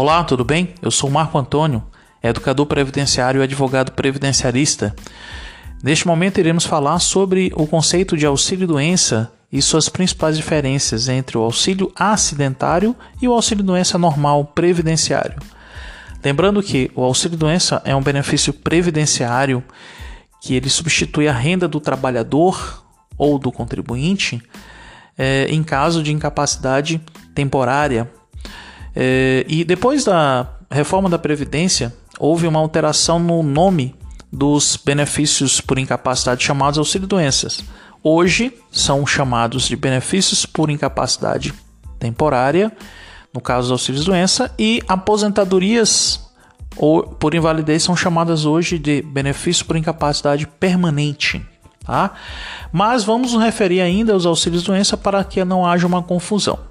Olá, tudo bem? Eu sou Marco Antônio, educador previdenciário e advogado previdenciarista. Neste momento iremos falar sobre o conceito de auxílio-doença e suas principais diferenças entre o auxílio acidentário e o auxílio-doença normal previdenciário. Lembrando que o auxílio-doença é um benefício previdenciário que ele substitui a renda do trabalhador ou do contribuinte é, em caso de incapacidade temporária é, e depois da reforma da Previdência, houve uma alteração no nome dos benefícios por incapacidade chamados auxílio-doenças. Hoje são chamados de benefícios por incapacidade temporária, no caso dos auxílios-doença, e aposentadorias ou por invalidez são chamadas hoje de benefício por incapacidade permanente. Tá? Mas vamos nos referir ainda aos auxílios-doença para que não haja uma confusão.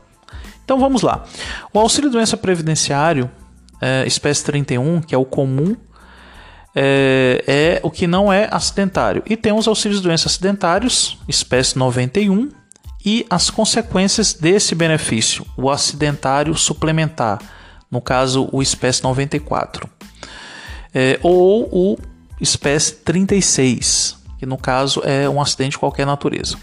Então vamos lá. O auxílio doença previdenciário, é, espécie 31, que é o comum, é, é, o que não é acidentário. E tem os auxílios doença acidentários, espécie 91, e as consequências desse benefício, o acidentário suplementar, no caso o espécie 94, é, ou o espécie 36, que no caso é um acidente de qualquer natureza.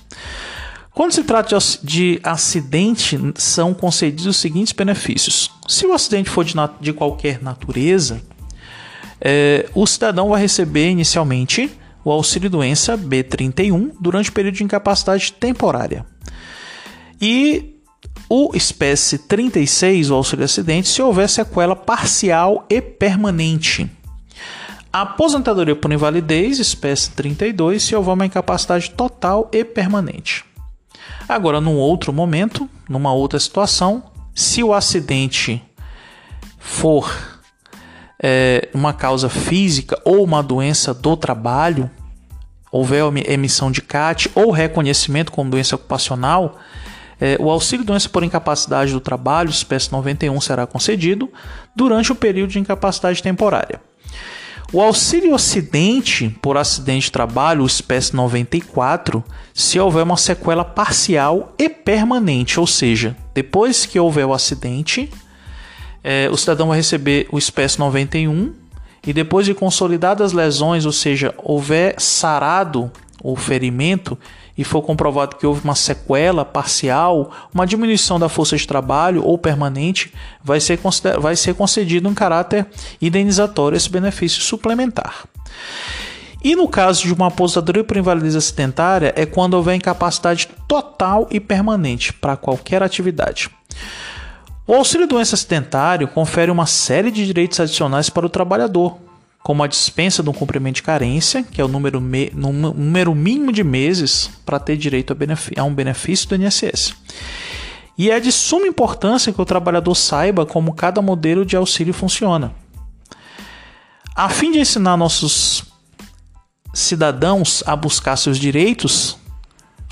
Quando se trata de acidente, são concedidos os seguintes benefícios. Se o acidente for de, de qualquer natureza, é, o cidadão vai receber inicialmente o auxílio-doença B31 durante o período de incapacidade temporária. E o espécie 36, o auxílio-acidente, se houver sequela parcial e permanente. A aposentadoria por invalidez, espécie 32, se houver uma incapacidade total e permanente. Agora, num outro momento, numa outra situação, se o acidente for é, uma causa física ou uma doença do trabalho, houver emissão de CAT ou reconhecimento como doença ocupacional, é, o auxílio doença por incapacidade do trabalho, espécie 91, será concedido durante o período de incapacidade temporária. O auxílio acidente por acidente de trabalho, o espécie 94, se houver uma sequela parcial e permanente, ou seja, depois que houver o acidente, é, o cidadão vai receber o espécie 91 e depois de consolidadas lesões, ou seja, houver sarado o ferimento, e for comprovado que houve uma sequela parcial, uma diminuição da força de trabalho ou permanente, vai ser, vai ser concedido um caráter indenizatório esse benefício suplementar. E no caso de uma aposentadoria por invalidez acidentária, é quando houver incapacidade total e permanente para qualquer atividade. O auxílio doença acidentário confere uma série de direitos adicionais para o trabalhador, como a dispensa do cumprimento de carência, que é o número, me, número mínimo de meses para ter direito a, a um benefício do INSS. E é de suma importância que o trabalhador saiba como cada modelo de auxílio funciona. A fim de ensinar nossos cidadãos a buscar seus direitos,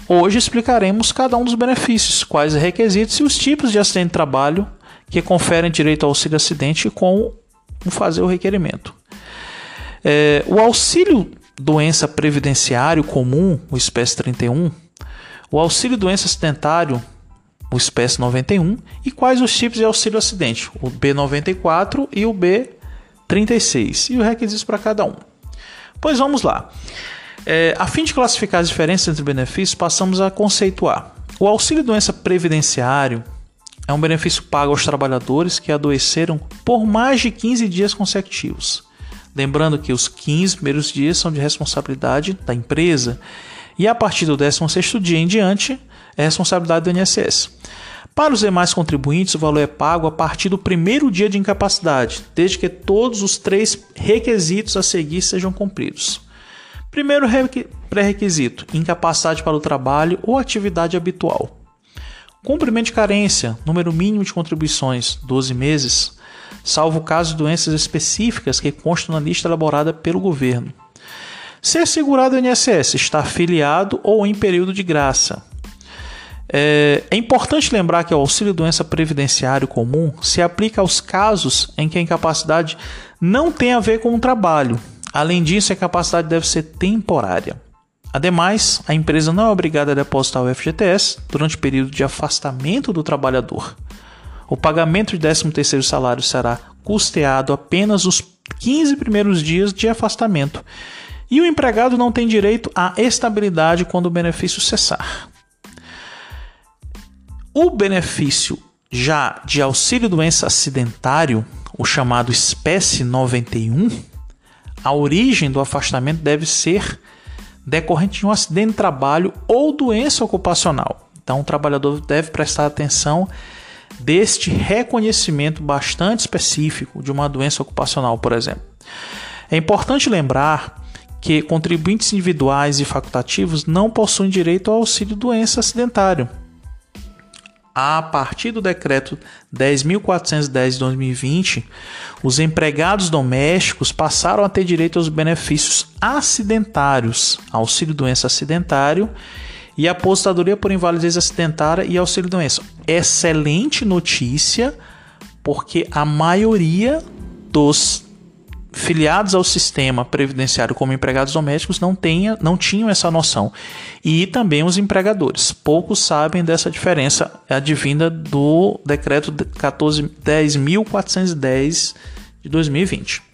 hoje explicaremos cada um dos benefícios, quais os requisitos e os tipos de acidente de trabalho que conferem direito ao auxílio acidente com fazer o requerimento. É, o auxílio doença previdenciário comum, o espécie 31, o auxílio doença acidentário, o espécie 91, e quais os tipos de auxílio acidente, o B94 e o B36, e os requisitos para cada um. Pois vamos lá. É, a fim de classificar as diferenças entre benefícios, passamos a conceituar. O auxílio doença previdenciário é um benefício pago aos trabalhadores que adoeceram por mais de 15 dias consecutivos. Lembrando que os 15 primeiros dias são de responsabilidade da empresa e a partir do 16º dia em diante é responsabilidade do INSS. Para os demais contribuintes, o valor é pago a partir do primeiro dia de incapacidade, desde que todos os três requisitos a seguir sejam cumpridos. Primeiro pré-requisito: incapacidade para o trabalho ou atividade habitual. Cumprimento de carência, número mínimo de contribuições, 12 meses salvo caso de doenças específicas que constam na lista elaborada pelo governo. Ser segurado no INSS, está afiliado ou em período de graça. É, é importante lembrar que o auxílio doença previdenciário comum se aplica aos casos em que a incapacidade não tem a ver com o trabalho. Além disso, a incapacidade deve ser temporária. Ademais, a empresa não é obrigada a depositar o FGTS durante o período de afastamento do trabalhador. O pagamento de 13º salário será custeado apenas os 15 primeiros dias de afastamento. E o empregado não tem direito à estabilidade quando o benefício cessar. O benefício já de auxílio doença acidentário, o chamado espécie 91, a origem do afastamento deve ser decorrente de um acidente de trabalho ou doença ocupacional. Então, o trabalhador deve prestar atenção deste reconhecimento bastante específico de uma doença ocupacional, por exemplo. É importante lembrar que contribuintes individuais e facultativos não possuem direito ao auxílio doença acidentário. A partir do decreto 10.410 de 2020, os empregados domésticos passaram a ter direito aos benefícios acidentários, auxílio doença acidentário e aposentadoria por invalidez acidentária e auxílio doença. Excelente notícia, porque a maioria dos filiados ao sistema previdenciário como empregados domésticos não, tenha, não tinham essa noção. E também os empregadores. Poucos sabem dessa diferença advinda do decreto 10.410 de 2020.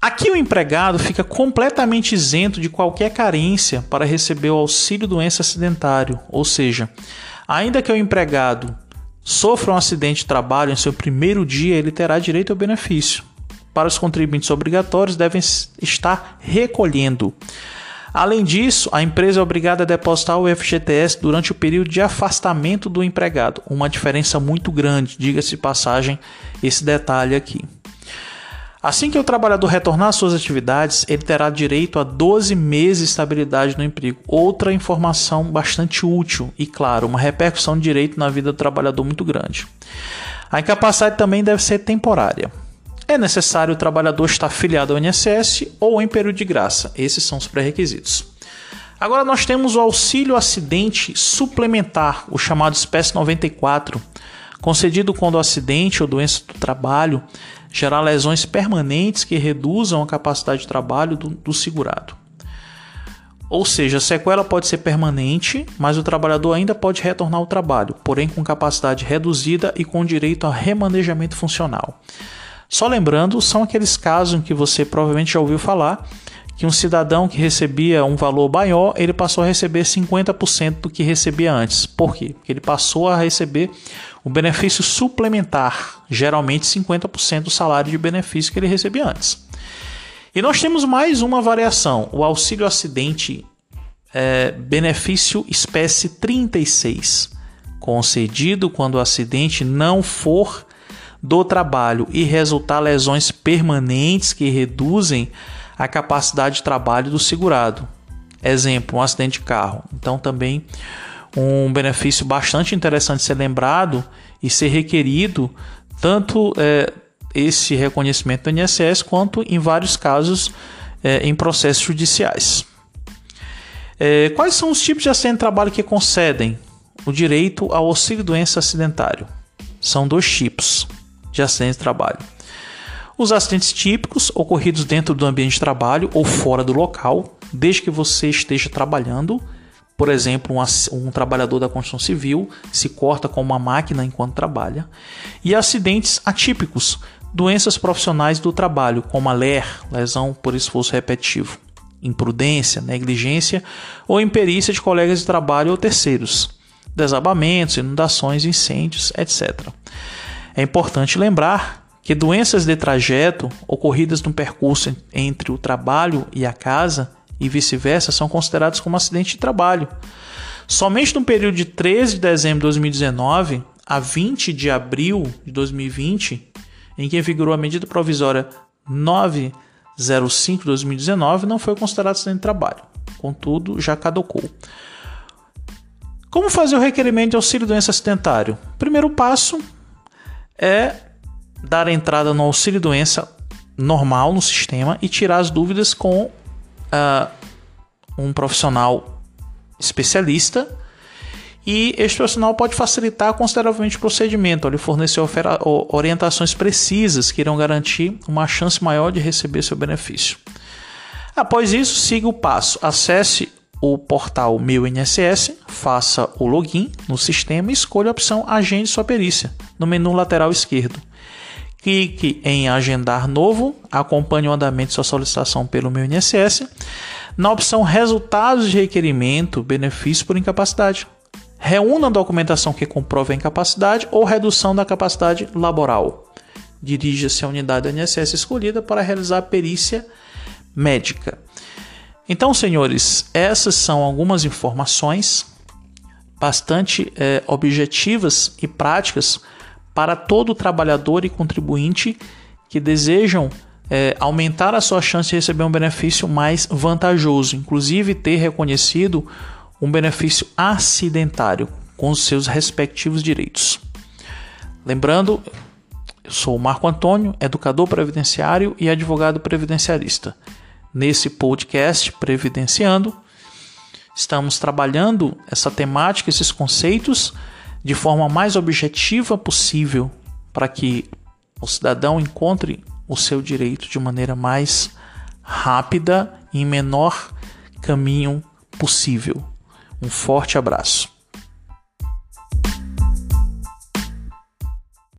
Aqui o empregado fica completamente isento de qualquer carência para receber o auxílio doença acidentário, ou seja, ainda que o empregado sofra um acidente de trabalho em seu primeiro dia, ele terá direito ao benefício. Para os contribuintes obrigatórios, devem estar recolhendo. Além disso, a empresa é obrigada a depositar o FGTS durante o período de afastamento do empregado. Uma diferença muito grande, diga-se passagem esse detalhe aqui. Assim que o trabalhador retornar às suas atividades, ele terá direito a 12 meses de estabilidade no emprego. Outra informação bastante útil e, claro, uma repercussão de direito na vida do trabalhador muito grande. A incapacidade também deve ser temporária. É necessário o trabalhador estar filiado ao INSS ou em período de graça. Esses são os pré-requisitos. Agora nós temos o auxílio acidente suplementar, o chamado espécie 94, concedido quando o acidente ou doença do trabalho gerar lesões permanentes que reduzam a capacidade de trabalho do, do segurado. Ou seja, a sequela pode ser permanente, mas o trabalhador ainda pode retornar ao trabalho, porém com capacidade reduzida e com direito a remanejamento funcional. Só lembrando, são aqueles casos em que você provavelmente já ouviu falar que um cidadão que recebia um valor maior, ele passou a receber 50% do que recebia antes. Por quê? Porque ele passou a receber o benefício suplementar, geralmente 50% do salário de benefício que ele recebia antes. E nós temos mais uma variação, o auxílio acidente é, benefício espécie 36, concedido quando o acidente não for do trabalho e resultar lesões permanentes que reduzem a capacidade de trabalho do segurado. Exemplo, um acidente de carro. Então, também um benefício bastante interessante ser lembrado e ser requerido, tanto é, esse reconhecimento do INSS, quanto em vários casos é, em processos judiciais. É, quais são os tipos de acidente de trabalho que concedem o direito ao auxílio doença acidentário? São dois tipos de acidente de trabalho. Os acidentes típicos ocorridos dentro do ambiente de trabalho ou fora do local, desde que você esteja trabalhando. Por exemplo, um, um, trabalhador da construção civil se corta com uma máquina enquanto trabalha. E acidentes atípicos, doenças profissionais do trabalho, como a LER, lesão por esforço repetitivo, imprudência, negligência ou imperícia de colegas de trabalho ou terceiros, desabamentos, inundações, incêndios, etc. É importante lembrar que doenças de trajeto ocorridas no percurso entre o trabalho e a casa e vice-versa são consideradas como acidente de trabalho. Somente no período de 13 de dezembro de 2019 a 20 de abril de 2020, em que vigorou a medida provisória 905 de 2019, não foi considerado acidente de trabalho. Contudo, já caducou. Como fazer o requerimento de auxílio doença acidentário? Primeiro passo é dar entrada no auxílio doença normal no sistema e tirar as dúvidas com uh, um profissional especialista. E este profissional pode facilitar consideravelmente o procedimento, ele fornecer orientações precisas que irão garantir uma chance maior de receber seu benefício. Após isso, siga o passo. Acesse o portal Meu INSS, faça o login no sistema e escolha a opção Agende sua perícia no menu lateral esquerdo. Clique em Agendar Novo, acompanhe o andamento de sua solicitação pelo Meu INSS. Na opção Resultados de requerimento, benefício por incapacidade. Reúna a documentação que comprove a incapacidade ou redução da capacidade laboral. Dirija-se à unidade do INSS escolhida para realizar a perícia médica. Então, senhores, essas são algumas informações bastante é, objetivas e práticas para todo trabalhador e contribuinte que desejam é, aumentar a sua chance de receber um benefício mais vantajoso, inclusive ter reconhecido um benefício acidentário com os seus respectivos direitos. Lembrando, eu sou o Marco Antônio, educador previdenciário e advogado previdenciarista nesse podcast Previdenciando. Estamos trabalhando essa temática, esses conceitos de forma mais objetiva possível para que o cidadão encontre o seu direito de maneira mais rápida e em menor caminho possível. Um forte abraço.